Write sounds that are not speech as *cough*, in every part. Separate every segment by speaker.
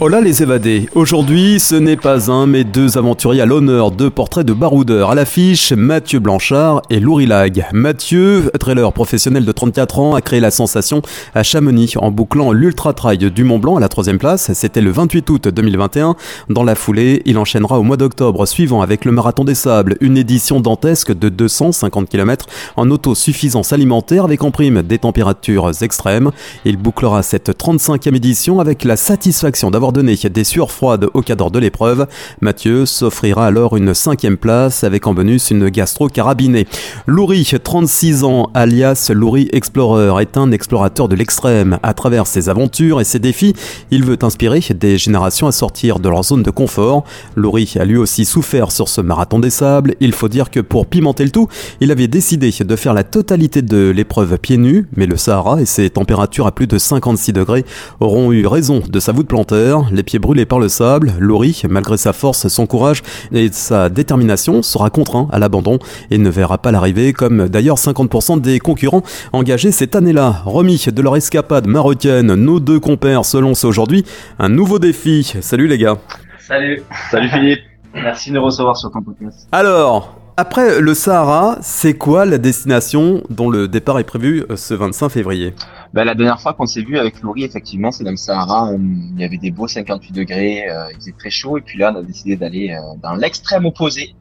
Speaker 1: Hola les évadés. Aujourd'hui, ce n'est pas un, mais deux aventuriers à l'honneur, deux portraits de baroudeurs. À l'affiche, Mathieu Blanchard et Loury Lag. Mathieu, trailer professionnel de 34 ans, a créé la sensation à Chamonix en bouclant l'Ultra Trail du Mont Blanc à la troisième place. C'était le 28 août 2021. Dans la foulée, il enchaînera au mois d'octobre suivant avec le Marathon des Sables, une édition dantesque de 250 km en autosuffisance alimentaire avec en prime des températures extrêmes. Il bouclera cette 35e édition avec la satisfaction d'avoir donné des sueurs froides au cadre de l'épreuve, Mathieu s'offrira alors une cinquième place avec en bonus une gastro carabinée. Loury, 36 ans, alias Loury Explorer, est un explorateur de l'extrême. À travers ses aventures et ses défis, il veut inspirer des générations à sortir de leur zone de confort. Loury a lui aussi souffert sur ce marathon des sables. Il faut dire que pour pimenter le tout, il avait décidé de faire la totalité de l'épreuve pieds nus, mais le Sahara et ses températures à plus de 56 degrés auront eu raison de sa voûte plantaire les pieds brûlés par le sable, Laurie, malgré sa force, son courage et sa détermination, sera contraint à l'abandon et ne verra pas l'arrivée, comme d'ailleurs 50% des concurrents engagés cette année-là. Remis de leur escapade marocaine, nos deux compères se lancent aujourd'hui un nouveau défi. Salut les gars.
Speaker 2: Salut. Salut Philippe. Merci de nous recevoir sur ton podcast.
Speaker 1: Alors, après le Sahara, c'est quoi la destination dont le départ est prévu euh, ce 25 février?
Speaker 2: Ben, La dernière fois qu'on s'est vu avec Laurie, effectivement, c'est dans le Sahara. Il y avait des beaux 58 degrés, euh, il faisait très chaud. Et puis là, on a décidé d'aller euh, dans l'extrême opposé.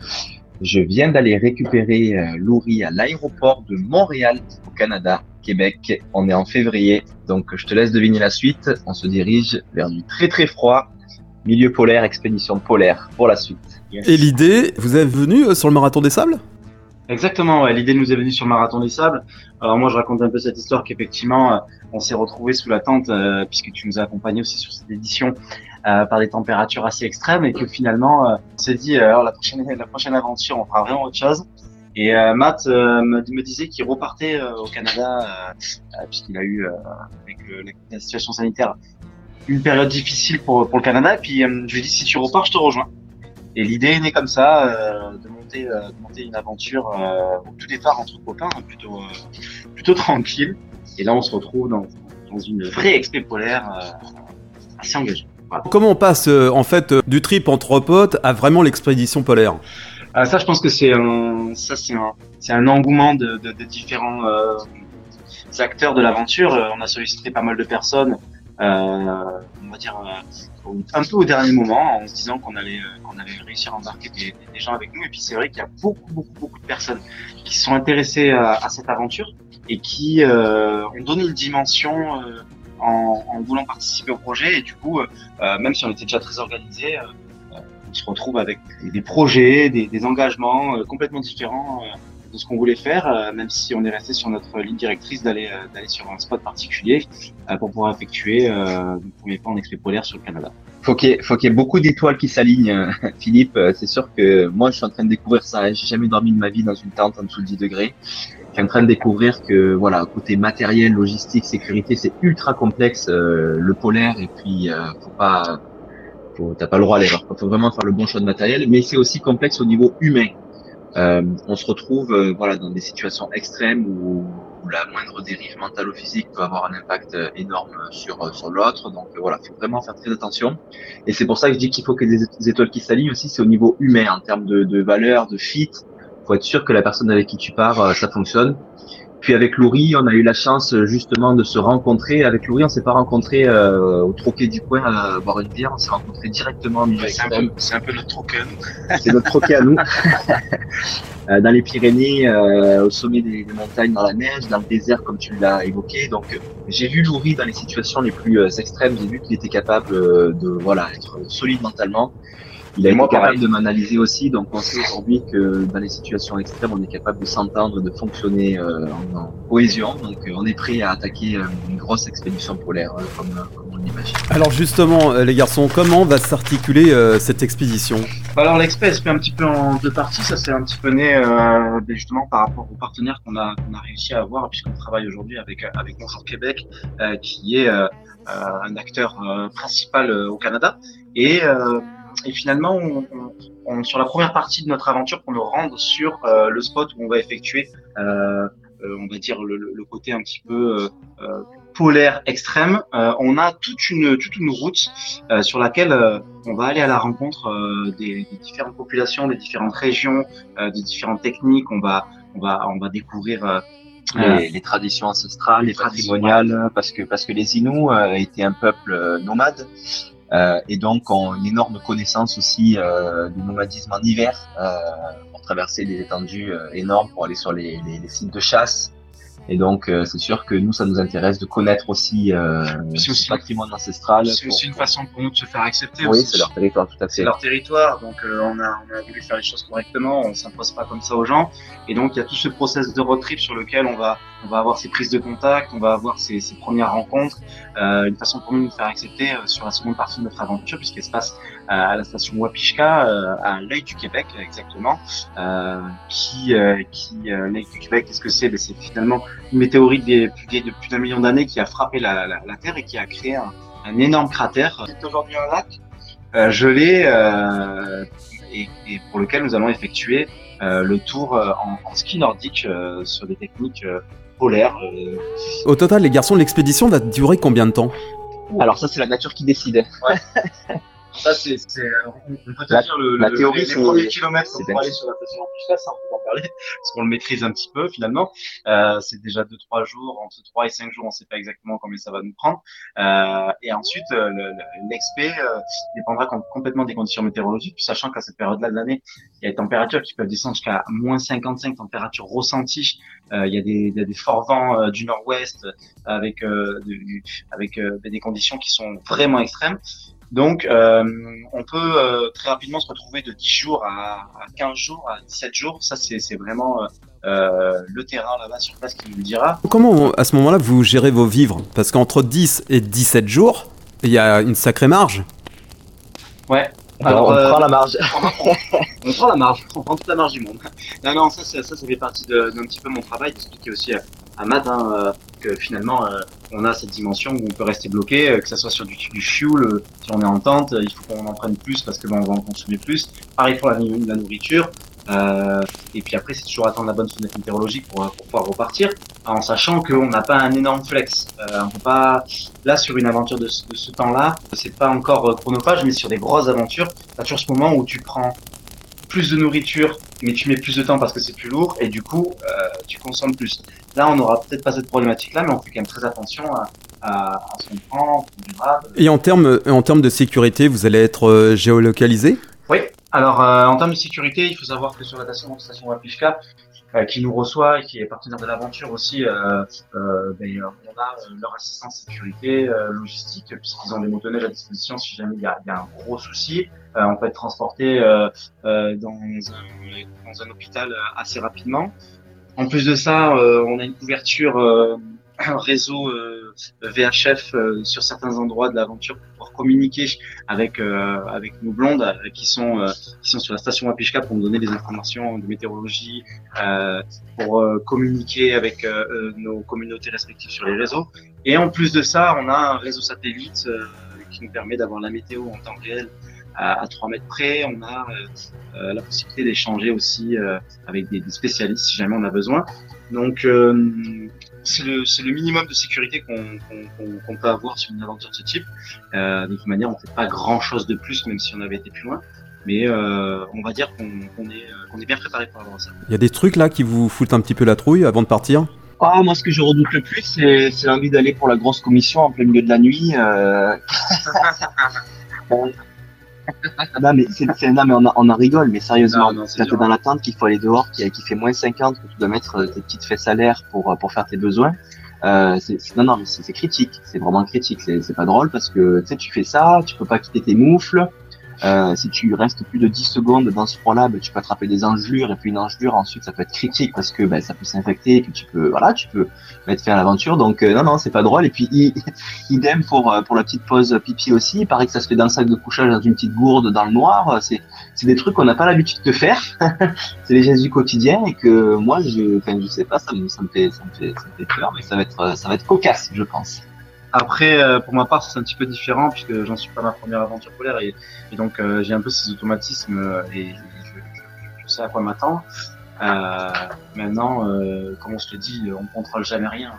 Speaker 2: Je viens d'aller récupérer Laurie à l'aéroport de Montréal, au Canada, Québec. On est en février, donc je te laisse deviner la suite. On se dirige vers du très très froid, milieu polaire, expédition polaire pour la suite.
Speaker 1: Et l'idée, vous êtes venu euh, sur le marathon des sables?
Speaker 3: Exactement, ouais. l'idée nous est venue sur le marathon des sables. Alors moi je raconte un peu cette histoire qu'effectivement euh, on s'est retrouvé sous la tente euh, puisque tu nous as accompagnés aussi sur cette édition par des températures assez extrêmes et que finalement on s'est dit alors la prochaine aventure on fera vraiment autre chose. Et Matt me, disait qu'il repartait au Canada puisqu'il a eu avec la situation sanitaire une période difficile pour, pour le Canada. Et puis je lui ai dit si tu repars je te rejoins. Et l'idée est née comme ça, euh, de, monter, euh, de monter une aventure euh, au tout départ entre copains, hein, plutôt, euh, plutôt *laughs* tranquille. Et là, on se retrouve dans, dans une vraie expé polaire assez engagée.
Speaker 1: Comment on passe en fait du trip entre potes à vraiment l'expédition polaire
Speaker 3: Ça, je pense que c'est un, ça c'est un, c'est un engouement de, de, de différents acteurs de l'aventure. On a sollicité pas mal de personnes. Va dire un peu au dernier moment en se disant qu'on allait, euh, qu'on allait réussir à embarquer des, gens avec nous. Et puis c'est vrai qu'il y a beaucoup, beaucoup, beaucoup de personnes qui sont intéressées à, à cette aventure et qui euh, ont donné une dimension euh, en, voulant participer au projet. Et du coup, euh, même si on était déjà très organisé, on se retrouve avec des projets, des engagements complètement différents de ce qu'on voulait faire, même si on est resté sur notre ligne directrice d'aller d'aller sur un spot particulier pour pouvoir effectuer le premier pas en expé polaire sur le Canada
Speaker 2: faut qu'il faut qu'il y ait beaucoup d'étoiles qui s'alignent, euh, *laughs* Philippe. Euh, c'est sûr que moi, je suis en train de découvrir ça. J'ai jamais dormi de ma vie dans une tente en dessous de 10 degrés. Je suis en train de découvrir que, voilà, côté matériel, logistique, sécurité, c'est ultra complexe, euh, le polaire. Et puis, faut pas, faut, t'as pas le droit à l'erreur. Faut vraiment faire le bon choix de matériel. Mais c'est aussi complexe au niveau humain. On se retrouve, voilà, dans des situations extrêmes où la moindre dérive mentale ou physique peut avoir un impact euh, énorme sur, euh, sur l'autre. Donc euh, voilà, il faut vraiment faire très attention. Et c'est pour ça que je dis qu'il faut que des étoiles qui s'alignent aussi, c'est au niveau humain, en termes de, de valeur, de fit. faut être sûr que la personne avec qui tu pars, ça fonctionne. Puis avec Laurie, on a eu la chance justement de se rencontrer. Avec Laurie, on s'est pas rencontré euh, au troquet du coin à boire une bière. On s'est rencontré directement
Speaker 3: au C'est un, peu notre troquet à nous. *laughs*
Speaker 2: C'est notre troquet à nous. *laughs* Euh, dans les Pyrénées, euh, au sommet des, montagnes, dans la neige, dans le désert, comme tu l'as évoqué. Donc, j'ai vu Laurie dans les situations les plus extrêmes. J'ai vu qu'il était capable de voilà être solide mentalement. Il a été capable de m'analyser aussi, donc on sait aujourd'hui que dans les situations extrêmes, on est capable de s'entendre, de fonctionner euh, en, cohésion. Donc euh, on est prêt à attaquer euh, une grosse expédition polaire, comme, comme, on l'imagine.
Speaker 1: Alors justement, les garçons, comment va s'articuler cette expédition?
Speaker 3: Alors l'expé se fait un petit peu en deux parties. Ça c'est un petit peu né ben, justement par rapport aux partenaires qu'on a, réussi à avoir, puisqu'on travaille aujourd'hui avec avec Montfort Québec, qui est un acteur principal au Canada. Et et finalement, on, on, sur la première partie de notre aventure pour nous rendre sur euh, le spot où on va effectuer, euh, euh, on va dire le, le, côté un petit peu polaire extrême. on a toute une toute une route sur laquelle on va aller à la rencontre des, des, différentes populations, des différentes régions, des différentes techniques. On va on va on va découvrir
Speaker 2: les, les, traditions ancestrales, les, patrimoniales, parce que parce que les Inuits étaient un peuple nomade euh, et donc ont une énorme connaissance aussi euh, du nomadisme en hiver euh, pour traverser des étendues euh, énormes pour aller sur les, les, les sites de chasse et donc, euh, c'est sûr que nous, ça nous intéresse de connaître aussi euh, ce patrimoine ancestral.
Speaker 3: C'est aussi une façon pour nous de se faire accepter.
Speaker 2: Oui, c'est leur territoire, tout à fait.
Speaker 3: C'est leur territoire, donc euh, on, a, on a voulu faire les choses correctement, on s'impose pas comme ça aux gens. Et donc, il y a tout ce process de road trip sur lequel on va, on va avoir ces prises de contact, on va avoir ces, ces premières rencontres, euh, une façon pour nous de nous faire accepter euh, sur la seconde partie de notre aventure, puisqu'elle se passe à la station Wapishka, à l'œil du Québec exactement, qui, qui l'œil du Québec, qu'est-ce que c'est? Ben, C'est finalement une météorite des, de plus d'un million d'années qui a frappé la, la, la, Terre et qui a créé un, un énorme cratère. C'est aujourd'hui un lac euh, gelé euh, et, et, pour lequel nous allons effectuer euh, le tour euh, en, en, ski nordique euh, sur des techniques euh.
Speaker 1: Au total, les garçons, l'expédition va durer combien de temps?
Speaker 2: Alors ça, c'est la nature qui décide.
Speaker 3: Ouais. *laughs* Ça, c'est, on peut la, dire le,
Speaker 2: la
Speaker 3: le,
Speaker 2: théorie,
Speaker 3: les, les premiers kilomètres pour aller sur la station Ampusta, ça, on peut en parler, *laughs* parce qu'on le maîtrise un petit peu, finalement. Euh, c'est déjà deux, trois jours, entre trois et cinq jours, on sait pas exactement combien ça va nous prendre. Euh, et ensuite, euh, l'expé euh, dépendra complètement des conditions météorologiques, sachant qu'à cette période-là de l'année, il y a des températures qui peuvent descendre jusqu'à moins 55 températures ressenties. Euh, il, y a des, il y a des forts vents euh, du nord-ouest avec, de, avec des conditions qui sont vraiment extrêmes. Donc, euh, on peut euh, très rapidement se retrouver de 10 jours à, à 15 jours, à 17 jours. Ça, c'est vraiment euh, le terrain là-bas sur place qui nous le dira.
Speaker 1: Comment, à ce moment-là, vous gérez vos vivres? Parce qu'entre 10 et 17 jours, il y a une sacrée marge.
Speaker 3: Ouais.
Speaker 2: Alors, on prend la marge.
Speaker 3: on, on prend la marge, on prend toute la marge du monde. Non, non, ça, ça, ça fait partie d'un petit peu mon travail d'expliquer aussi à, à Matt hein, euh, que finalement euh, on a cette dimension où on peut rester bloqué, euh, que ça soit sur du, du fuel, si on est en tente, il faut qu'on en prenne plus parce que ben, on va en consommer plus. Pareil pour la, nourriture. Euh, et puis après, c'est toujours attendre la bonne fenêtre météorologique pour, pour pouvoir repartir, en sachant qu'on n'a pas un énorme flex. Euh, on peut pas, là, sur une aventure de, ce temps-là, c'est pas encore chronophage, mais sur des grosses aventures, t'as toujours ce moment où tu prends plus de nourriture, mais tu mets plus de temps parce que c'est plus lourd, et du coup, euh, tu consommes plus. Là, on n'aura peut-être pas cette problématique-là, mais on fait quand même très attention à, à, à ce qu'on prend, durable.
Speaker 1: Et en termes, en termes de sécurité, vous allez être euh, géolocalisé?
Speaker 3: Oui. Alors, euh, en termes de sécurité, il faut savoir que sur la station, station Wapishka, euh, qui nous reçoit et qui est partenaire de l'aventure aussi, euh, euh, ben, on a leur assistance sécurité logistique puisqu'ils ont des motoneiges à disposition si jamais il y a, y a un gros souci. on peut être transporté dans un, dans un hôpital assez rapidement. En plus de ça, on a une couverture un réseau euh, VHF euh, sur certains endroits de l'aventure pour pouvoir communiquer avec euh, avec nos blondes euh, qui sont euh, qui sont sur la station Wapishka pour nous donner des informations de météorologie, pour communiquer avec nos communautés respectives sur les réseaux. Et en plus de ça, on a un réseau satellite qui nous permet d'avoir la météo en temps réel à, à 3 mètres près. On a euh, la possibilité d'échanger aussi euh, avec des, des, spécialistes si jamais on a besoin. Donc euh, c'est le, le, minimum de sécurité qu'on qu qu peut avoir sur une aventure de ce type. Euh, de toute manière, on fait pas grand-chose de plus, même si on avait été plus loin. Mais euh, on va dire qu'on qu est, qu'on est bien préparé pour avoir ça.
Speaker 1: Il y a des trucs là qui vous foutent un petit peu la trouille avant de partir?
Speaker 2: Ah, moi, ce que je redoute le plus, c'est l'envie d'aller pour la grosse commission en plein milieu de la nuit. Euh... *laughs* non, mais, non, mais on, en, on en rigole, mais sérieusement, quand t'es dans la tente qu'il faut aller dehors, qui, qui fait moins 50, que tu dois mettre tes petites fesses à l'air pour, pour faire tes besoins, euh, non, non, mais c'est critique, c'est vraiment critique, c'est pas drôle parce que tu sais, tu fais ça, tu peux pas quitter tes moufles, euh, si tu restes plus de 10 secondes dans ce froid-là, ben, tu peux attraper des engelures et puis une engelure ensuite ça peut être critique parce que ben, ça peut s'infecter et puis tu peux voilà tu peux mettre fin à l'aventure. Donc euh, non non c'est pas drôle et puis *laughs* idem pour euh, pour la petite pause pipi aussi. Il paraît que ça se fait dans le sac de couchage dans une petite gourde dans le noir. C'est c'est des trucs qu'on n'a pas l'habitude de faire. *laughs* c'est les gestes du quotidien et que moi je enfin je sais pas ça me ça me fait ça me fait ça me fait peur mais ça va être ça va être cocasse je pense.
Speaker 3: Après, euh, pour ma part, c'est un petit peu différent puisque j'en suis pas ma première aventure polaire et, et donc euh, j'ai un peu ces automatismes euh, et je, je- sais à quoi m'attendre. Euh, maintenant, euh, comme on se le dit, on contrôle jamais rien.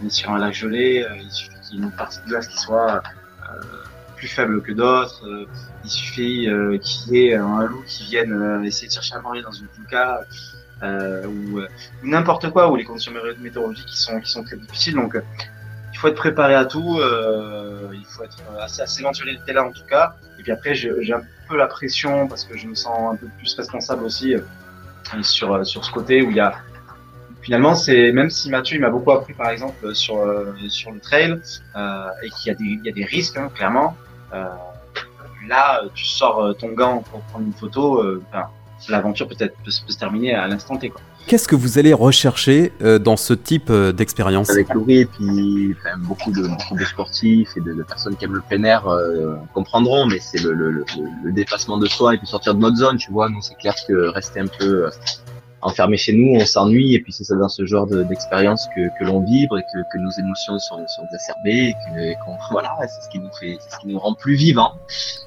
Speaker 3: On est sur un lac gelé, il suffit qu'il y ait une partie de glace qui soit plus faible que d'autres. il suffit qu'il y ait un loup qui vienne essayer de chercher à manger dans une pouca euh, ou, euh, n'importe quoi, ou les conditions mé- météorologiques qui sont qui sont très difficiles. Donc il faut être préparé à tout, euh, il faut être assez, assez aventurier là en tout cas. Et puis après, j'ai un peu la pression parce que je me sens un peu plus responsable aussi euh, sur euh, sur ce côté où il y a finalement c'est même si Mathieu m'a beaucoup appris par exemple sur sur le trail et qu'il y a des y a des risques hein, clairement. Là, tu sors ton gant pour prendre une photo, l'aventure peut-être peut, peut se terminer à l'instant T quoi.
Speaker 1: Qu'est-ce que vous allez rechercher euh, dans ce type euh, d'expérience
Speaker 2: avec Laurie et puis enfin, beaucoup de beaucoup de sportifs et de, de personnes qui aiment le plein air euh, comprendront mais c'est le, le, le, le dépassement de soi et puis sortir de notre zone tu vois. Nous c'est clair que rester un peu euh, enfermé chez nous on s'ennuie et puis c'est ça dans ce genre de- d'expérience que, que l'on vibre et que, que nos émotions sont, sont exacerbées et que et qu'on *laughs* voilà c'est ce qui nous fait c'est ce qui nous rend plus vivants.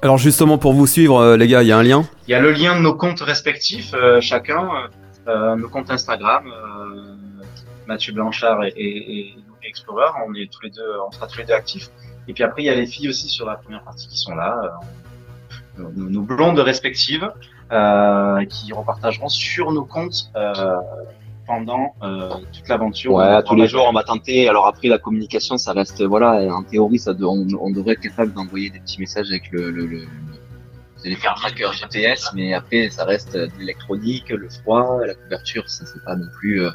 Speaker 1: Alors justement, pour vous suivre, les gars, il y a un lien?
Speaker 3: Il y a le lien de nos comptes respectifs, euh, chacun, nos comptes Instagram, euh, Mathieu Blanchard et, et, et Explorer, on est tous les deux, on sera tous les deux actifs. Et puis après, il y a les filles aussi sur la première partie qui sont là, euh, nos, nos blondes respectives, euh, qui repartageront sur nos comptes euh, pendant euh, toute l'aventure.
Speaker 2: Ouais, tous les jours, on va tenter. Alors après, la communication, ça reste, voilà, en théorie, ça, on, on devrait être capable d'envoyer des petits messages avec le, le, le, allez faire un tracker GPS, mais après, ça reste de l'électronique, le froid, la couverture, ça c'est pas non plus. euh,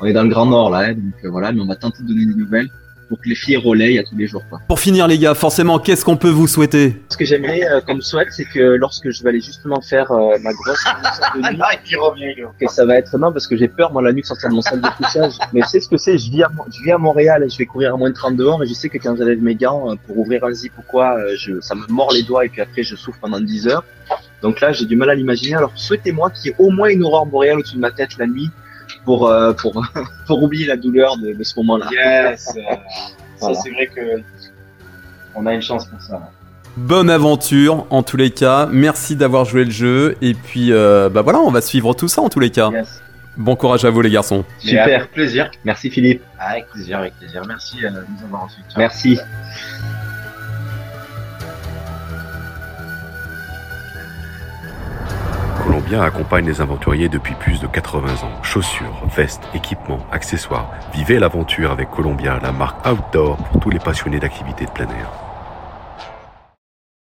Speaker 2: on est dans le Grand Nord là, hein, donc euh, voilà, mais on va tenter de donner des nouvelles pour que les filles relayent à tous les jours. Quoi.
Speaker 1: Pour finir, les gars, forcément, qu'est-ce qu'on peut vous souhaiter
Speaker 2: Ce que j'aimerais euh, comme souhait, c'est que lorsque je vais aller justement faire euh, ma grosse de nuit, *laughs*
Speaker 3: Ah, revient,
Speaker 2: que ça va être non parce que j'ai peur moi la nuit de sortir de mon salle de couchage *laughs* mais tu sais ce que c'est je vis à, je vis à Montréal et je vais courir à moins de 30 dehors et je sais que quand j'enlève mes gants euh, pour ouvrir un zip ou quoi euh, je, ça me mord les doigts et puis après je souffre pendant 10 heures donc là j'ai du mal à l'imaginer alors souhaitez-moi qu'il y ait au moins une aurore boréale au-dessus de ma tête la nuit pour euh, pour *laughs* pour oublier la douleur de, de ce moment là
Speaker 3: Yes, euh,
Speaker 2: Voilà.
Speaker 3: ça c'est vrai que on a une chance pour ça.
Speaker 1: Bonne aventure, en tous les cas. Merci d'avoir joué le jeu. Et puis, euh, bah voilà, on va suivre tout ça, en tous les cas.
Speaker 3: Yes.
Speaker 1: Bon courage à vous, les garçons.
Speaker 2: Super.
Speaker 3: avec plaisir.
Speaker 2: merci Philippe
Speaker 3: Avec plaisir, avec plaisir. Merci de nous avoir reçus.
Speaker 2: Merci
Speaker 4: Columbia accompagne les aventuriers depuis plus de 80 ans. Chaussures, vestes, équipements, accessoires. Vivez l'aventure avec Columbia, la marque outdoor pour tous les passionnés d'activités de plein air.